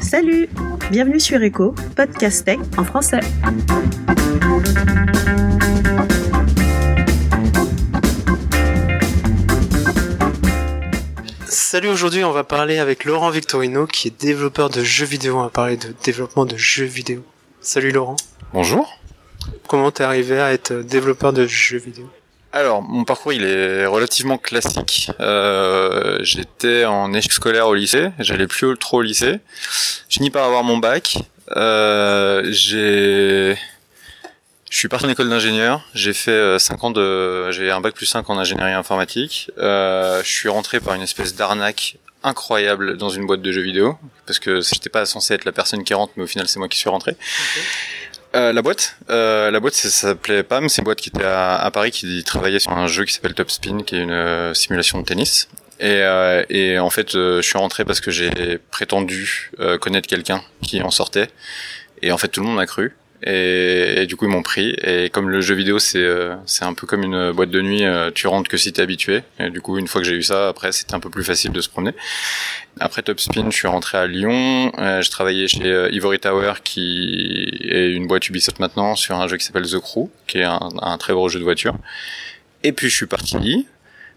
Salut Bienvenue sur Echo, podcast tech en français. Salut, aujourd'hui on va parler avec Laurent Victorino qui est développeur de jeux vidéo. On va parler de développement de jeux vidéo. Salut Laurent. Bonjour. Comment t'es arrivé à être développeur de jeux vidéo? Alors, mon parcours il est relativement classique. Euh, J'étais en échec scolaire au lycée, j'allais plus trop au lycée. Je finis par avoir mon bac. Euh, j'ai je suis parti en école d'ingénieur. J'ai fait 5 euh, ans de, j'ai un bac plus 5 en ingénierie informatique. Euh, je suis rentré par une espèce d'arnaque incroyable dans une boîte de jeux vidéo parce que j'étais pas censé être la personne qui rentre, mais au final c'est moi qui suis rentré. Euh, la boîte, euh, la boîte, ça s'appelait PAM. C'est une boîte qui était à, Paris, qui travaillait sur un jeu qui s'appelle Top Spin, qui est une euh, simulation de tennis. Et, euh, et en fait, je suis rentré parce que j'ai prétendu connaître quelqu'un qui en sortait. Et en fait, tout le monde m'a cru et, du coup ils m'ont pris. Et comme le jeu vidéo c'est euh, c'est un peu comme une boîte de nuit euh, tu rentres que si t'es habitué. Et du coup une fois que j'ai eu ça après c'était un peu plus facile de se promener. Après Top Spin je suis rentré à Lyon. Euh, je travaillais chez euh, Ivory Tower qui est une boîte Ubisoft maintenant sur un jeu qui s'appelle The Crew qui est un, un très gros jeu de voiture. Et puis je suis parti.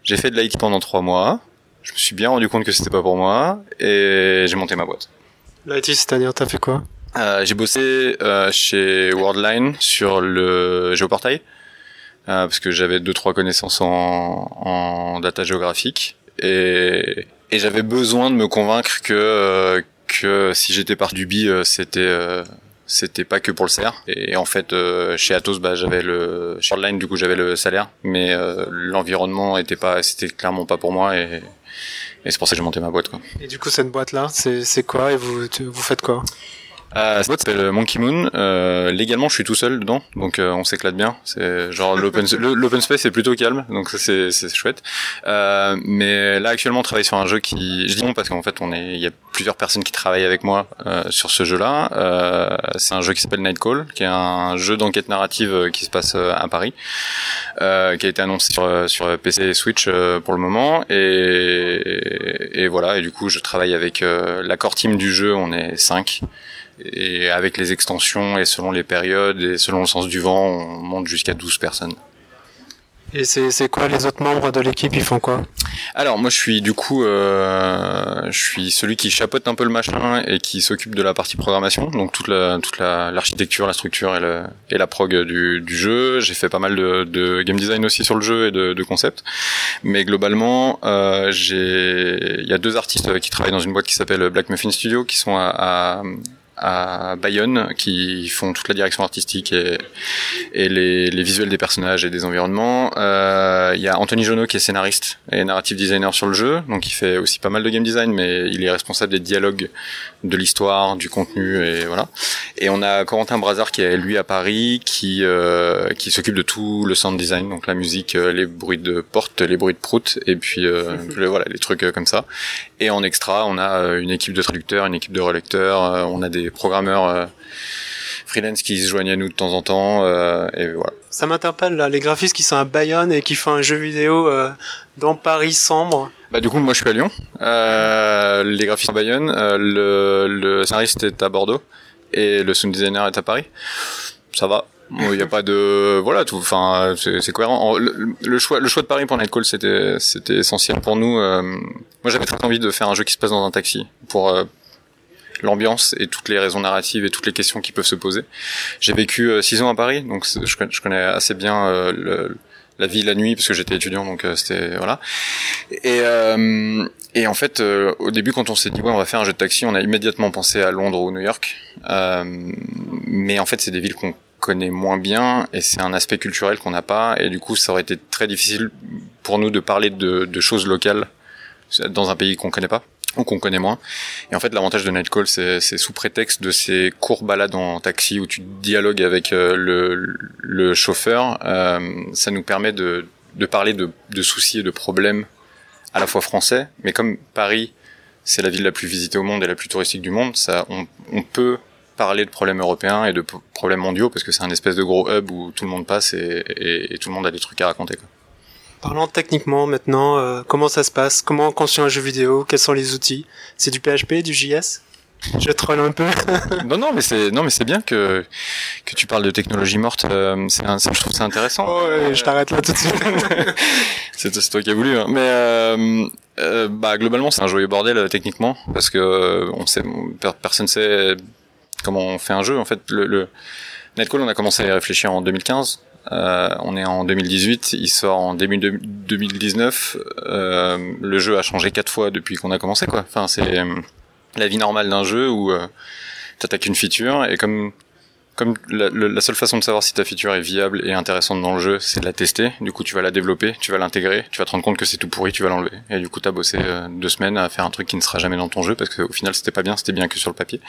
J'ai fait de l'IT pendant trois mois. Je me suis bien rendu compte que c'était pas pour moi. Et j'ai monté ma boîte. L'IT c'est-à-dire t'as fait quoi? Euh, j'ai bossé euh, chez Worldline sur le géoportail euh, parce que j'avais deux trois connaissances en, en data géographique. Et, et j'avais besoin de me convaincre que euh, que si j'étais par du bi c'était c'était pas que pour le salaire. Et en fait chez Atos bah j'avais le chez Worldline du coup j'avais le salaire. Mais l'environnement était pas c'était clairement pas pour moi et et c'est pour ça que j'ai monté ma boîte quoi. Et du coup cette boîte là c'est c'est quoi et vous vous faites quoi? Euh, boîte s'appelle Monkey Moon. Euh, légalement, je suis tout seul dedans, donc euh, on s'éclate bien. C'est genre l'open l'open space est plutôt calme, donc c'est c'est chouette. Euh, mais là, actuellement, on travaille sur un jeu qui, je dis non parce qu'en fait, on est, il y a plusieurs personnes qui travaillent avec moi euh, sur ce jeu-là. Euh, c'est un jeu qui s'appelle Nightcall, qui est un jeu d'enquête narrative qui se passe à Paris, qui a été annoncé sur sur PC et Switch pour le moment. Et, et voilà. Et du coup, je travaille avec la core team du jeu. On est cinq et avec les extensions et selon les périodes et selon le sens du vent, on monte jusqu'à 12 personnes. Et c'est quoi les autres membres de l'équipe? Ils font quoi? Alors moi je suis du coup euh, je suis celui qui chapeaute un peu le machin et qui s'occupe de la partie programmation, donc toute la toute l'architecture, la, structure et, le, et la prog du, du jeu. J'ai fait pas mal de, de, game design aussi sur le jeu et de, de concepts, mais globalement euh, j'ai il y a deux artistes qui travaillent dans une boîte qui s'appelle Black Muffin Studio qui sont à, à à Bayonne qui font toute la direction artistique et, et les, les, visuels des personnages et des environnements. Euh, il y a Anthony Jonot qui est scénariste et narrative designer sur le jeu, donc il fait aussi pas mal de game design, mais il est responsable des dialogues, de l'histoire, du contenu et voilà. Et on a Corentin Brazard qui est lui à Paris, qui euh, qui s'occupe de tout le sound design, donc la musique, euh, les bruits de porte, les bruits de prout, et puis euh, voilà les trucs comme ça. Et en extra, on a une équipe de traducteurs, une équipe de relecteurs, on a des programmeurs euh, freelance qui se joignent à nous de temps en temps euh, et voilà. Ça m'interpelle là, les graphistes qui sont à Bayonne et qui font un jeu vidéo euh, dans Paris sombre. Bah du coup moi je suis à Lyon, les graphistes à Bayonne, le, le scénariste est à Bordeaux et le sound designer est à Paris. Ça va, il n'y a pas de voilà tout enfin c'est cohérent le, choix le choix de Paris pour Nightcall c'était c'était essentiel pour nous moi j'avais très envie de faire un jeu qui se passe dans un taxi pour l'ambiance et toutes les raisons narratives et toutes les questions qui peuvent se poser. J'ai vécu euh, six ans à Paris, donc je, connais assez bien euh, le, la vie la nuit parce que j'étais étudiant, donc euh, c'était voilà. Et et en fait, au début, quand on s'est dit ouais, on va faire un jeu de taxi, on a immédiatement pensé à Londres ou New York. mais en fait, c'est des villes qu'on connaît moins bien et c'est un aspect culturel qu'on n'a pas et du coup ça aurait été très difficile pour nous de parler de, de choses locales dans un pays qu'on connaît pas ou qu'on connaît moins. Et en fait, l'avantage de Nightcall, c'est sous prétexte de ces courts balades en taxi où tu dialogues avec euh, le, le, chauffeur, euh, ça nous permet de, de parler de, de, soucis et de problèmes à la fois français, mais comme Paris, c'est la ville la plus visitée au monde et la plus touristique du monde, ça, on, on peut parler de problèmes européens et de problèmes mondiaux parce que c'est un espèce de gros hub où tout le monde passe et, et, et tout le monde a des trucs à raconter. Quoi. Parlons techniquement maintenant, euh, comment ça se passe? Comment construire un jeu vidéo? Quels sont les outils? C'est du PHP, du JS Je troll un peu. non, non, mais c'est non, mais c'est bien que que tu parles de technologie morte. Euh, c'est je trouve ça intéressant. Oh, ouais, je t'arrête là tout de suite. c'est toi qui as voulu. Hein. Mais euh, euh, bah globalement, c'est un joyeux bordel techniquement parce que on sait, personne sait comment on fait un jeu. En fait, le, le Netcall, on a commencé à y réfléchir en 2015. Euh, on est en 2018, il sort en début 2019. Euh, le jeu a changé quatre fois depuis qu'on a commencé, quoi. Enfin, c'est la vie normale d'un jeu où euh, t'attaques une feature et comme comme la, seule façon de savoir si ta feature est viable et intéressante dans le jeu, c'est de la tester. Du coup, tu vas la développer, tu vas l'intégrer, tu vas te rendre compte que c'est tout pourri, tu vas l'enlever. Et du coup, t'as bossé euh, deux semaines à faire un truc qui ne sera jamais dans ton jeu parce qu'au final, c'était pas bien, c'était bien que sur le papier.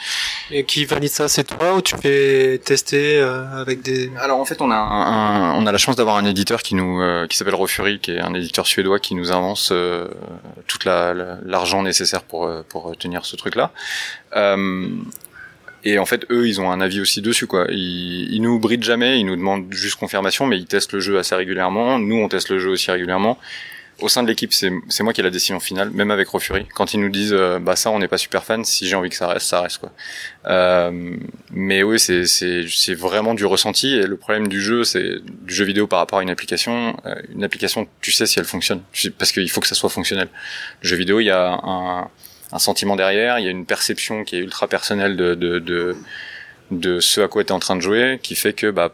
Et qui valide ça, c'est toi ou tu fais tester euh, avec des Alors en fait, on a un, on a la chance d'avoir un éditeur qui nous euh, qui s'appelle Rofuri, qui est un éditeur suédois qui nous avance toute la l'argent nécessaire pour pour tenir ce truc-là. Et en fait, eux, ils ont un avis aussi dessus, quoi. Ils, ils nous brident jamais, ils nous demandent juste confirmation, mais ils testent le jeu assez régulièrement. Nous, on teste le jeu aussi régulièrement. Au sein de l'équipe, c'est moi qui ai la décision finale, même avec Rofuri. Quand ils nous disent, euh, bah ça, on n'est pas super fan. Si j'ai envie que ça reste, ça reste, quoi. Euh, mais oui, c'est vraiment du ressenti. Et le problème du jeu, c'est du jeu vidéo par rapport à une application. Euh, une application, tu sais si elle fonctionne, parce qu'il faut que ça soit fonctionnel. Le jeu vidéo, il y a un un sentiment derrière, il y a une perception qui est ultra personnelle de, de, de, de ce à quoi tu es en train de jouer, qui fait que bah,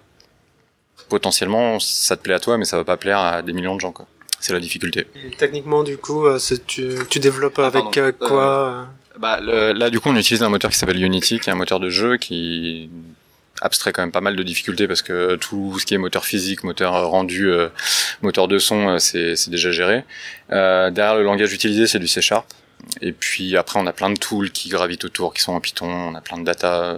potentiellement ça te plaît à toi, mais ça va pas plaire à des millions de gens. Quoi. C'est la difficulté. techniquement, du coup, euh, tu, tu développes ah, avec euh, quoi euh bah, Là, du coup, on utilise un moteur qui s'appelle Unity, qui est un moteur de jeu qui abstrait quand même pas mal de difficultés parce que tout ce qui est moteur physique, moteur rendu, moteur de son, c'est déjà géré. derrière le langage utilisé, c'est du C Sharp. Et puis après, on a plein de tools qui gravitent autour, qui sont en Python. On a plein de data.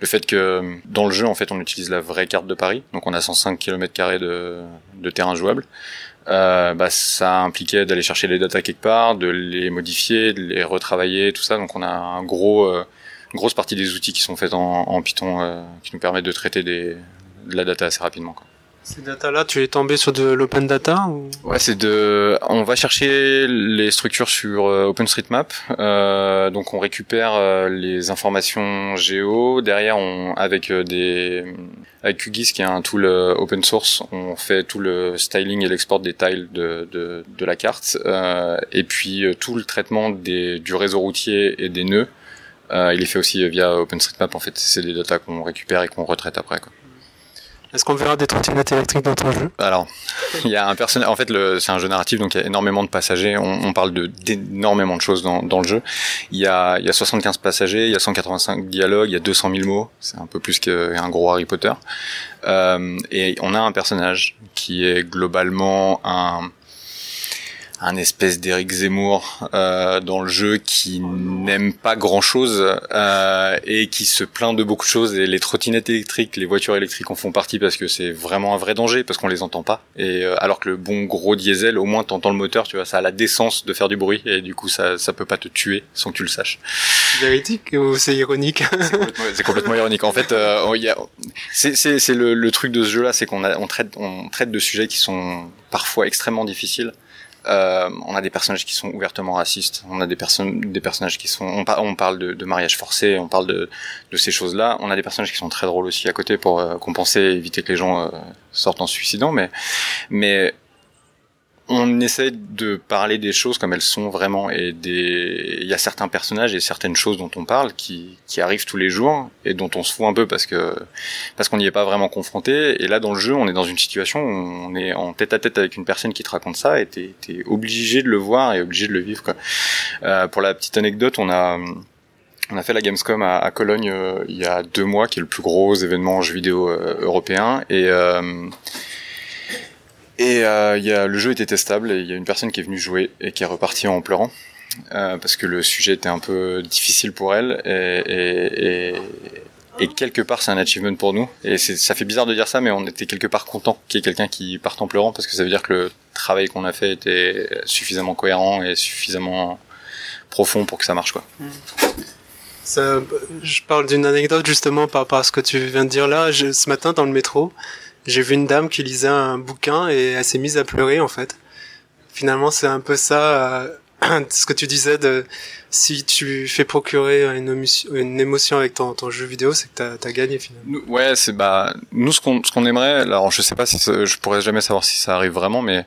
Le fait que dans le jeu, en fait, on utilise la vraie carte de Paris. Donc on a 105 km de, de terrain jouable. Euh, bah, ça impliquait d'aller chercher les data quelque part, de les modifier, de les retravailler, tout ça. Donc on a un gros, euh, une grosse partie des outils qui sont faits en, en Python euh, qui nous permettent de traiter des, de la data assez rapidement. Quoi. Ces data-là, tu es tombé sur de l'open data ou... Ouais, c'est de. On va chercher les structures sur euh, OpenStreetMap. Euh, donc, on récupère euh, les informations géo. Derrière, on avec des avec QGIS, qui est un tool open source, on fait tout le styling et l'export des tiles de, de, de la carte. et puis tout le traitement des, du réseau routier et des nœuds. il est fait aussi via OpenStreetMap. En fait, c'est des data qu'on récupère et qu'on retraite après. Quoi. Est-ce qu'on verra des trottinettes électriques dans ton jeu? Alors, il y a un personnage. En fait, c'est un jeu narratif, donc il y a énormément de passagers. On, parle de d'énormément de choses dans, dans, le jeu. Il y, a, y a 75 passagers, il y a 185 dialogues, il y a 200 000 mots. C'est un peu plus qu'un gros Harry Potter. Euh, et on a un personnage qui est globalement un un espèce d'Éric Zemmour euh, dans le jeu qui n'aime pas grand chose euh, et qui se plaint de beaucoup de choses. Et les trottinettes électriques, les voitures électriques en font partie parce que c'est vraiment un vrai danger parce qu'on les entend pas. Et euh, alors que le bon gros diesel au moins t'entends le moteur tu vois ça a la décence de faire du bruit et du coup ça ça peut pas te tuer sans que tu le saches. Véridique ou c'est ironique. C'est complètement, ironique. En fait euh, il y a c'est c'est c'est le, le truc de ce jeu là c'est qu'on a on traite on traite de sujets qui sont parfois extrêmement difficiles euh, on a des personnages qui sont ouvertement racistes. On a des personnes, des personnages qui sont. On, parle de, de, mariage forcé. On parle de, ces choses-là. On a des personnages qui sont très drôles aussi à côté pour euh, compenser, éviter que les gens euh, sortent en suicidant. Mais, mais on essaie de parler des choses comme elles sont vraiment et des il y a certains personnages et certaines choses dont on parle qui, qui arrivent tous les jours et dont on se fout un peu parce que parce qu'on n'y est pas vraiment confronté et là dans le jeu on est dans une situation où on est en tête à tête avec une personne qui te raconte ça et t'es es obligé de le voir et obligé de le vivre quoi. Euh, pour la petite anecdote on a on a fait la Gamescom à, à Cologne euh, il y a deux mois, qui est le plus gros événement jeu vidéo euh, européen. Et euh, et euh, y a, le jeu était testable et il y a une personne qui est venue jouer et qui est repartie en pleurant. Euh, parce que le sujet était un peu difficile pour elle et, et, et, quelque part c'est un achievement pour nous et ça fait bizarre de dire ça mais on était quelque part content qu'il y ait quelqu'un qui parte en pleurant parce que ça veut dire que le travail qu'on a fait était suffisamment cohérent et suffisamment profond pour que ça marche quoi. Ça, je parle d'une anecdote justement par rapport à ce que tu viens de dire là. Je, ce matin dans le métro, j'ai vu une dame qui lisait un bouquin et elle s'est mise à pleurer en fait. Finalement, c'est un peu ça. Euh, ce que tu disais de si tu fais procurer une, émotion, avec ton, ton jeu vidéo, c'est que t'as as gagné finalement. ouais, c'est bah nous ce qu'on ce qu'on aimerait. Alors je sais pas si je pourrais jamais savoir si ça arrive vraiment, mais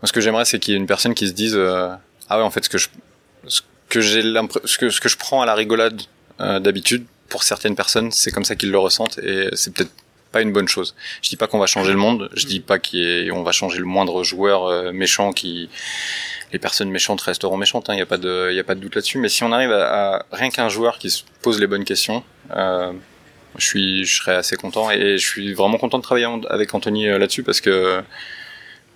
moi ce que j'aimerais c'est qu'il y ait une personne qui se dise euh, ah ouais en fait ce que je ce que j'ai ce que ce que je prends à la rigolade euh, d'habitude pour certaines personnes c'est comme ça qu'ils le ressentent et c'est peut-être pas une bonne chose. Je dis pas qu'on va changer le monde, je dis pas qu'on va changer le moindre joueur euh, méchant qui les personnes méchantes resteront méchantes, il hein, n'y a pas de y a pas de doute là-dessus, mais si on arrive à, rien qu'un joueur qui se pose les bonnes questions, euh, je suis je serais assez content et je suis vraiment content de travailler avec Anthony euh, là-dessus parce que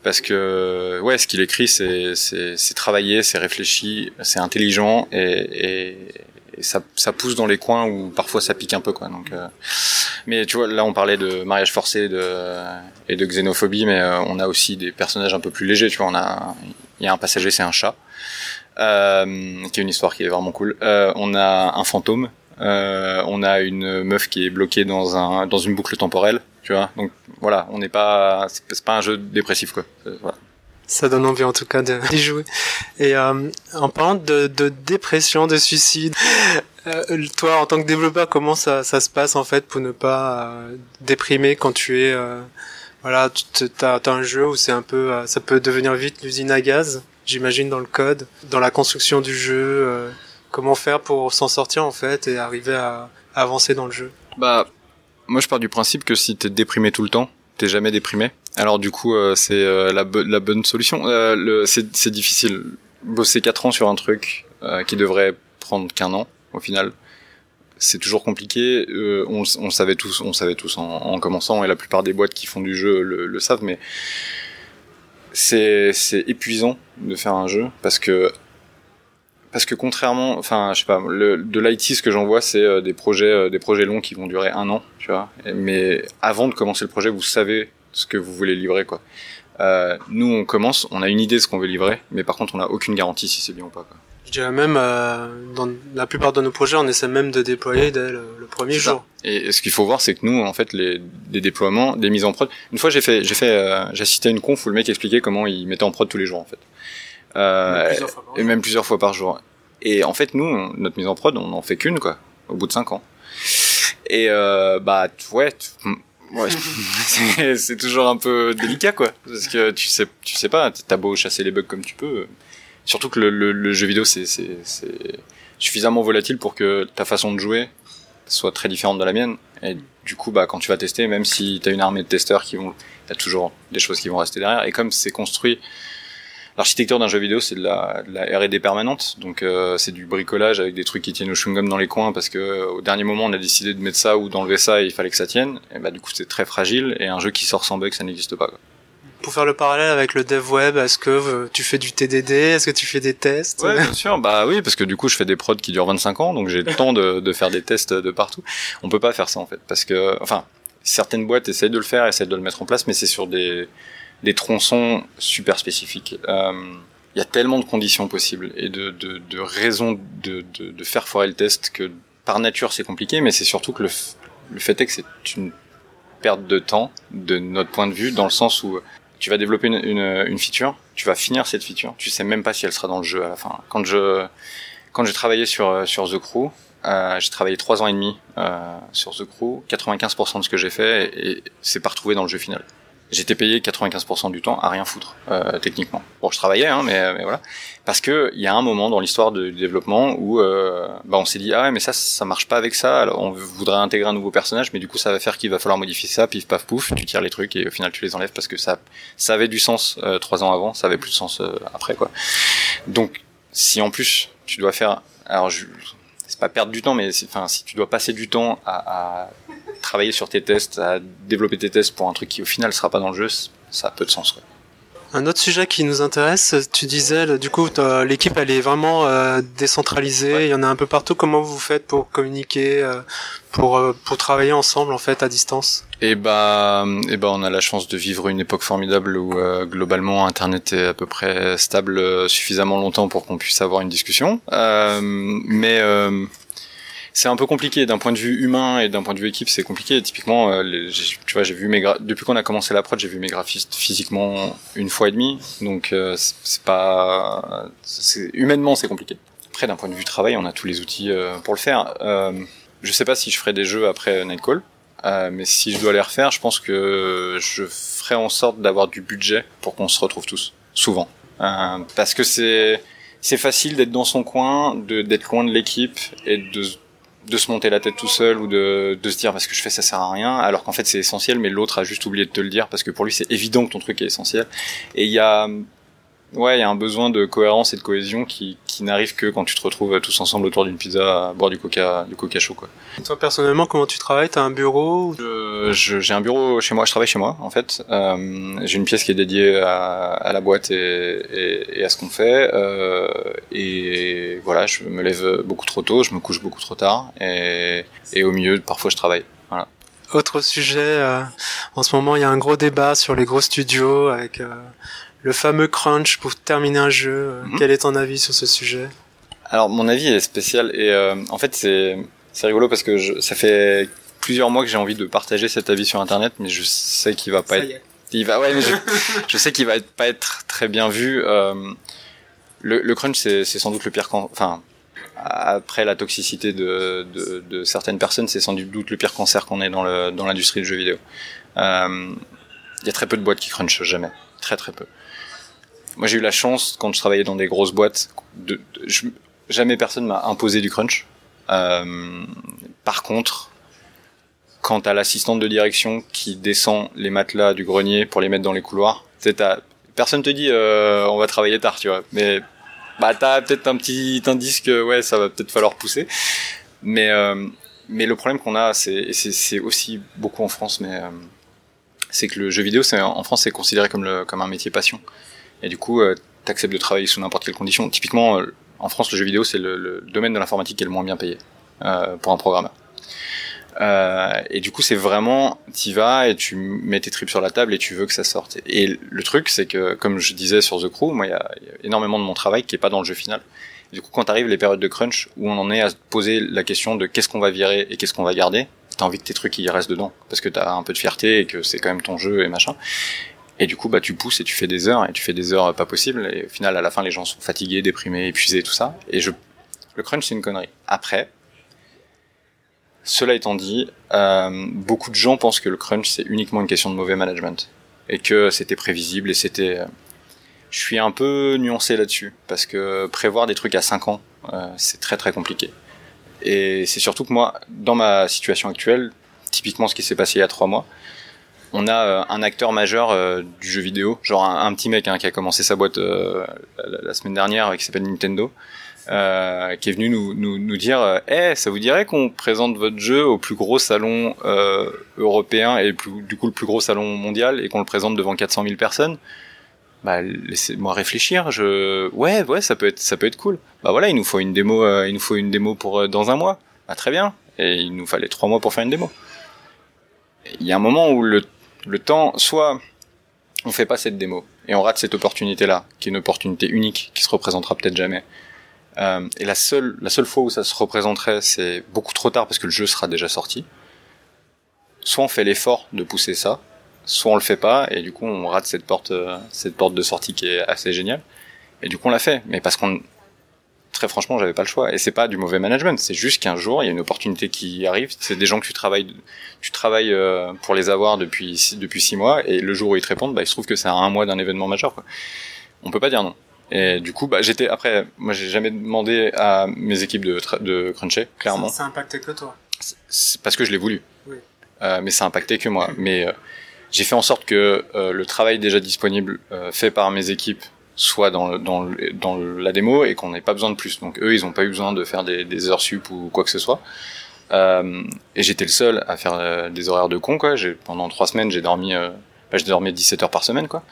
parce que ouais ce qu'il écrit c'est c'est travaillé, c'est réfléchi, c'est intelligent et, et et ça, ça pousse dans les coins où parfois ça pique un peu quoi. Donc, euh, mais tu vois, là on parlait de mariage forcé de, et de xénophobie, mais euh, on a aussi des personnages un peu plus légers. Tu vois, on a, il y a un passager, c'est un chat, euh, qui est une histoire qui est vraiment cool. Euh, on a un fantôme, on a une meuf qui est bloquée dans un dans une boucle temporelle. Tu vois, donc voilà, on n'est pas, c'est pas un jeu dépressif quoi. Voilà. Ça donne envie en tout cas d'y jouer. Et euh, en parlant de, de, dépression, de suicide, euh, toi en tant que développeur, comment ça, ça se passe en fait pour ne pas euh, déprimer quand tu es euh, voilà, tu as, un jeu où c'est un peu, ça peut devenir vite l'usine à gaz, j'imagine dans le code, dans la construction du jeu. comment faire pour s'en sortir en fait et arriver à, à avancer dans le jeu? Bah, moi je pars du principe que si t'es déprimé tout le temps, t'es jamais déprimé. Alors du coup, euh, c'est euh, la, la, bonne solution. Euh, c'est difficile. Bosser 4 ans sur un truc qui devrait prendre qu'un an, au final, c'est toujours compliqué. on, on savait tous, on savait tous en, commençant, et la plupart des boîtes qui font du jeu le, le savent, mais c'est épuisant de faire un jeu parce que parce que contrairement, enfin, je sais pas, le, de l'IT, ce que j'en vois, c'est des projets, des projets longs qui vont durer un an, tu vois. Mais avant de commencer le projet, vous savez ce que vous voulez livrer quoi. Euh, nous on commence, on a une idée de ce qu'on veut livrer, mais par contre on n'a aucune garantie si c'est bien ou pas. Quoi. Je dirais même euh, dans la plupart de nos projets, on essaie même de déployer dès le, premier jour. Et, ce qu'il faut voir, c'est que nous, en fait, les, des déploiements, des mises en prod. Une fois, j'ai fait, j'ai fait, euh, à une conf où le mec expliquait comment il mettait en prod tous les jours, en fait. Euh, et même plusieurs fois par jour. Et en fait, nous, notre mise en prod, on en fait qu'une, quoi, au bout de cinq ans. Et bah ouais, Ouais, c'est toujours un peu délicat quoi, parce que tu sais, tu sais pas, t'as beau chasser les bugs comme tu peux, surtout que le, le, le jeu vidéo c'est suffisamment volatile pour que ta façon de jouer soit très différente de la mienne, et du coup bah quand tu vas tester, même si t'as une armée de testeurs qui vont, t'as toujours des choses qui vont rester derrière, et comme c'est construit L'architecture d'un jeu vidéo, c'est de la, de la R&D permanente, donc euh, c'est du bricolage avec des trucs qui tiennent au chewing-gum dans les coins parce que euh, au dernier moment on a décidé de mettre ça ou d'enlever ça et il fallait que ça tienne. Et bah du coup c'est très fragile et un jeu qui sort sans bug ça n'existe pas. Quoi. Pour faire le parallèle avec le dev web, est-ce que euh, tu fais du TDD Est-ce que tu fais des tests? Ouais, bien sûr. Bah oui, parce que du coup, je fais des prods qui durent 25 ans, donc j'ai le temps de, de, faire des tests de partout. On peut pas faire ça en fait, parce que, enfin, certaines boîtes essayent de le faire, essayent de le mettre en place, mais c'est sur des des tronçons super spécifiques. Euh, il y a tellement de conditions possibles et de, de, de raisons de, de, de, faire foirer le test que par nature c'est compliqué, mais c'est surtout que le, le fait est que c'est une perte de temps de notre point de vue dans le sens où tu vas développer une, une, une, feature, tu vas finir cette feature, tu sais même pas si elle sera dans le jeu à la fin. Quand je quand j'ai travaillé sur sur The Crew, euh, j'ai travaillé trois ans et demi euh, sur The Crew, 95% de ce que j'ai fait et, et c'est pas retrouvé dans le jeu final j'étais payé 95% du temps à rien foutre euh, techniquement. Bon, je travaillais, hein, mais, mais, voilà, parce que il y a un moment dans l'histoire du développement où euh, bah, on s'est dit ah ouais, mais ça ça marche pas avec ça. Alors on voudrait intégrer un nouveau personnage, mais du coup ça va faire qu'il va falloir modifier ça, pif paf pouf, tu tires les trucs et au final tu les enlèves parce que ça ça avait du sens euh, trois ans avant, ça avait plus de sens euh, après quoi. Donc si en plus tu dois faire, alors je, c'est pas perdre du temps, mais enfin si tu dois passer du temps à, à travailler sur tes tests, à développer tes tests pour un truc qui au final sera pas dans le jeu, ça a peu de sens. Quoi. Un autre sujet qui nous intéresse, tu disais, du coup, l'équipe elle est vraiment euh, décentralisée, il y en a un peu partout. Comment vous faites pour communiquer, euh, pour euh, pour travailler ensemble en fait à distance? Eh bah, et eh bah, on a la chance de vivre une époque formidable où globalement Internet est à peu près stable suffisamment longtemps pour qu'on puisse avoir une discussion. mais c'est un peu compliqué d'un point de vue humain et d'un point de vue équipe, c'est compliqué. Typiquement, euh, tu vois, j'ai vu mes gra- depuis qu'on a commencé la prod, j'ai vu mes graphistes physiquement une fois et demi, donc euh, c'est pas, humainement c'est compliqué. Après, d'un point de vue travail, on a tous les outils euh, pour le faire. Euh, je sais pas si je ferai des jeux après Nightcall, mais si je dois les refaire, je pense que je ferai en sorte d'avoir du budget pour qu'on se retrouve tous, souvent, parce que c'est c'est facile d'être dans son coin, d'être loin de l'équipe et de de se monter la tête tout seul ou de, se dire parce que je fais ça sert à rien alors qu'en fait c'est essentiel mais l'autre a juste oublié de te le dire parce que pour lui c'est évident que ton truc est essentiel. Et il y a ouais il y a un besoin de cohérence et de cohésion qui, qui n'arrive que quand tu te retrouves tous ensemble autour d'une pizza à boire du coca du coca chaud quoi Toi personnellement, comment tu travailles? T'as un bureau j'ai un bureau chez moi, je travaille chez moi en fait. Euh, j'ai une pièce qui est dédiée à, à la boîte et, et, et à ce qu'on fait. Euh, et voilà, je me lève beaucoup trop tôt, je me couche beaucoup trop tard. Et, et au milieu, parfois, je travaille. Voilà. Autre sujet, euh, en ce moment il y a un gros débat sur les gros studios avec euh, le fameux crunch pour terminer un jeu. Euh, Mhm. Quel est ton avis sur ce sujet? Alors mon avis est spécial et euh, en fait c'est c'est rigolo parce que je, ça fait plusieurs mois que j'ai envie de partager cet avis sur internet, mais je sais qu'il va pas être est. Il va, ouais, mais je, je sais qu'il va être- pas être très bien vu. Euh, le, le crunch, c'est c'est sans doute le pire Enfin, après la toxicité de, de, de certaines personnes, c'est sans doute le pire cancer qu'on ait dans le dans l'industrie du jeu vidéo. Euh, Il y a très peu de boîtes qui crunchent jamais, très très peu. Moi, j'ai eu la chance quand je travaillais dans des grosses boîtes, de, je- jamais personne m'a imposé du crunch. Euh, par contre, quant à l'assistante de direction qui descend les matelas du grenier pour les mettre dans les couloirs, t'as- personne te dit euh, on va travailler tard, tu vois. Mais bah t'as peut-être un petit indice que ouais ça va peut-être falloir pousser. Mais euh, mais le problème qu'on a, c'est c'est aussi beaucoup en France, mais euh, c'est que le jeu vidéo, c'est en France, c'est considéré comme le comme un métier passion. Et du coup, euh, t'acceptes de travailler sous n'importe quelle condition. Typiquement, euh, en France, le jeu vidéo, c'est le, domaine de l'informatique qui est le moins bien payé euh, pour un programmeur. Euh, et du coup, c'est vraiment, t'y vas et tu mets tes tripes sur la table et tu veux que ça sorte. Et le truc, c'est que, comme je disais sur The Crew, moi, il y a, il y a énormément de mon travail qui est pas dans le jeu final. Et du coup, quand arrivent les périodes de crunch où on en est à se poser la question de qu'est-ce qu'on va virer et qu'est-ce qu'on va garder, t'as envie que tes trucs y restent dedans parce que t'as un peu de fierté et que c'est quand même ton jeu et machin. Et du coup, bah, tu pousses et tu fais des heures et tu fais des heures pas possibles. Et au final, à la fin, les gens sont fatigués, déprimés, épuisés, tout ça. Et je, le crunch, c'est une connerie. Après, cela étant dit, euh, beaucoup de gens pensent que le crunch c'est uniquement une question de mauvais management et que c'était prévisible et c'était. euh, Je suis un peu nuancé là-dessus parce que prévoir des trucs à 5 ans, euh, c'est très très compliqué. Et c'est surtout que moi, dans ma situation actuelle, typiquement ce qui s'est passé il y a 3 mois, on a euh, un acteur majeur euh, du jeu vidéo, genre un, petit mec hein, qui a commencé sa boîte euh, la, semaine dernière, qui s'appelle Nintendo, qui est venu nous, dire Eh, ça vous dirait qu'on présente votre jeu au plus gros salon européen et du coup le plus gros salon mondial et qu'on le présente devant 400 000 personnes? Bah laissez-moi réfléchir ouais ouais ça peut être ça peut être cool. Bah voilà il nous faut une démo il nous faut une démo pour dans un mois. Bah très bien. Et il nous fallait trois mois pour faire une démo. Il y a un moment où le le temps soit on fait pas cette démo et on rate cette opportunité là qui est une opportunité unique qui se représentera peut-être jamais euh, et la seule, la seule fois où ça se représenterait, c'est beaucoup trop tard parce que le jeu sera déjà sorti. Soit on fait l'effort de pousser ça, soit on le fait pas et du coup on rate cette porte, euh, cette porte de sortie qui est assez géniale. Et du coup on l'a fait, mais parce qu'on, très franchement, j'avais pas le choix. Et c'est pas du mauvais management, c'est juste qu'un jour il y a une opportunité qui arrive. C'est des gens que tu travailles, tu travailles euh, pour les avoir depuis six- depuis six mois et le jour où ils te répondent, bah il se trouve que c'est à un mois d'un événement majeur. Quoi. On peut pas dire non. Et du coup, bah, j'étais après, moi j'ai jamais demandé à mes équipes de, de cruncher, clairement. Ça, ça impacté que toi. C'est parce que je l'ai voulu. Oui. Euh, mais ça a impacté que moi. Mais euh, j'ai fait en sorte que euh, le travail déjà disponible fait par mes équipes soit dans, dans, dans la démo et qu'on n'ait pas besoin de plus. Donc eux, ils n'ont pas eu besoin de faire des, heures sup ou quoi que ce soit. Euh, et j'étais le seul à faire euh, des horaires de con. Quoi. Pendant trois semaines, j'ai dormi, euh, bah, dormi 17 heures par semaine. Quoi.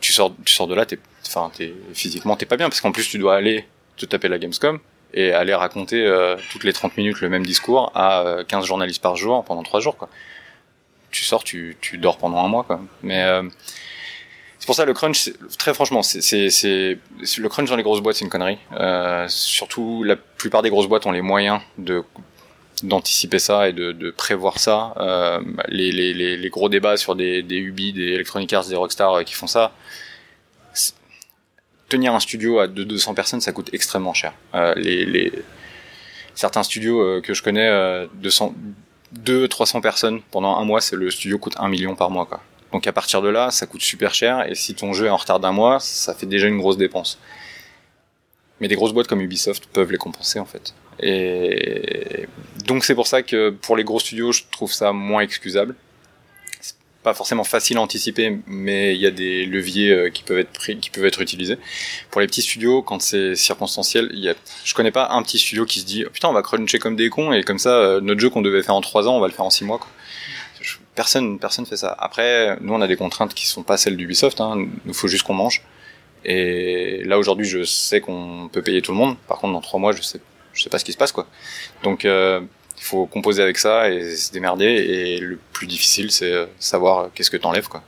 Tu sors, tu sors de là, t'es, enfin, t'es, physiquement, t'es pas bien parce qu'en plus, tu dois aller te taper la Gamescom et aller raconter toutes les 30 minutes le même discours à euh, 15 journalistes par jour pendant 3 jours. Quoi. Tu sors, tu, tu dors pendant un mois. Quoi. Mais c'est pour ça le crunch, très franchement, c'est, le crunch dans les grosses boîtes, c'est une connerie. Euh, surtout, la plupart des grosses boîtes ont les moyens de d'anticiper ça et de, de prévoir ça. Euh, les, les, les, gros débats sur des, des Ubi, des Electronic Arts, des Rockstar euh, qui font ça. Tenir un studio à 200 personnes, ça coûte extrêmement cher. Euh, les, certains studios euh, que je connais, euh, 200, 2 300 personnes pendant un mois, c'est le studio coûte 1 million par mois. Quoi. Donc à partir de là, ça coûte super cher et si ton jeu est en retard d'un mois, ça fait déjà une grosse dépense. Mais des grosses boîtes comme Ubisoft peuvent les compenser en fait. Et donc c'est pour ça que pour les gros studios, je trouve ça moins excusable. C'est pas forcément facile à anticiper, mais il y a des leviers euh, qui peuvent être pris, qui peuvent être utilisés. Pour les petits studios, quand c'est circonstanciel, il y a, je connais pas un petit studio qui se dit oh, putain on va cruncher comme des cons et comme ça euh, notre jeu qu'on devait faire en 3 ans, on va le faire en 6 mois. Quoi personne personne fait ça. Après, nous on a des contraintes qui sont pas celles d'Ubisoft. Hein. Il faut juste qu'on mange. Et là aujourd'hui, je sais qu'on peut payer tout le monde. Par contre, dans trois mois, je sais je sais pas ce qui se passe quoi. Donc euh, il faut composer avec ça et se démerder. Et le plus difficile, c'est euh, savoir qu'est-ce que t'enlèves quoi.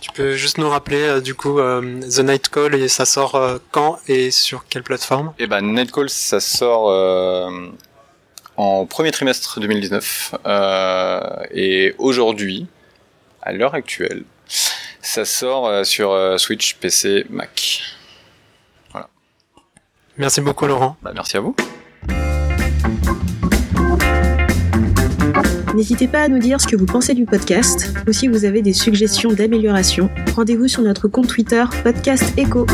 Tu peux juste nous rappeler euh, du coup euh, The Night Call et ça sort euh, quand et sur quelle plateforme? Eh ben Nightcall ça sort en premier trimestre 2019. Euh, et aujourd'hui, à l'heure actuelle, ça sort euh, sur euh, Switch, PC, Mac. Voilà. Merci beaucoup Laurent. Bah, merci à vous. N'hésitez pas à nous dire ce que vous pensez du podcast ou si vous avez des suggestions d'amélioration. Rendez-vous sur notre compte Twitter Podcast Echo.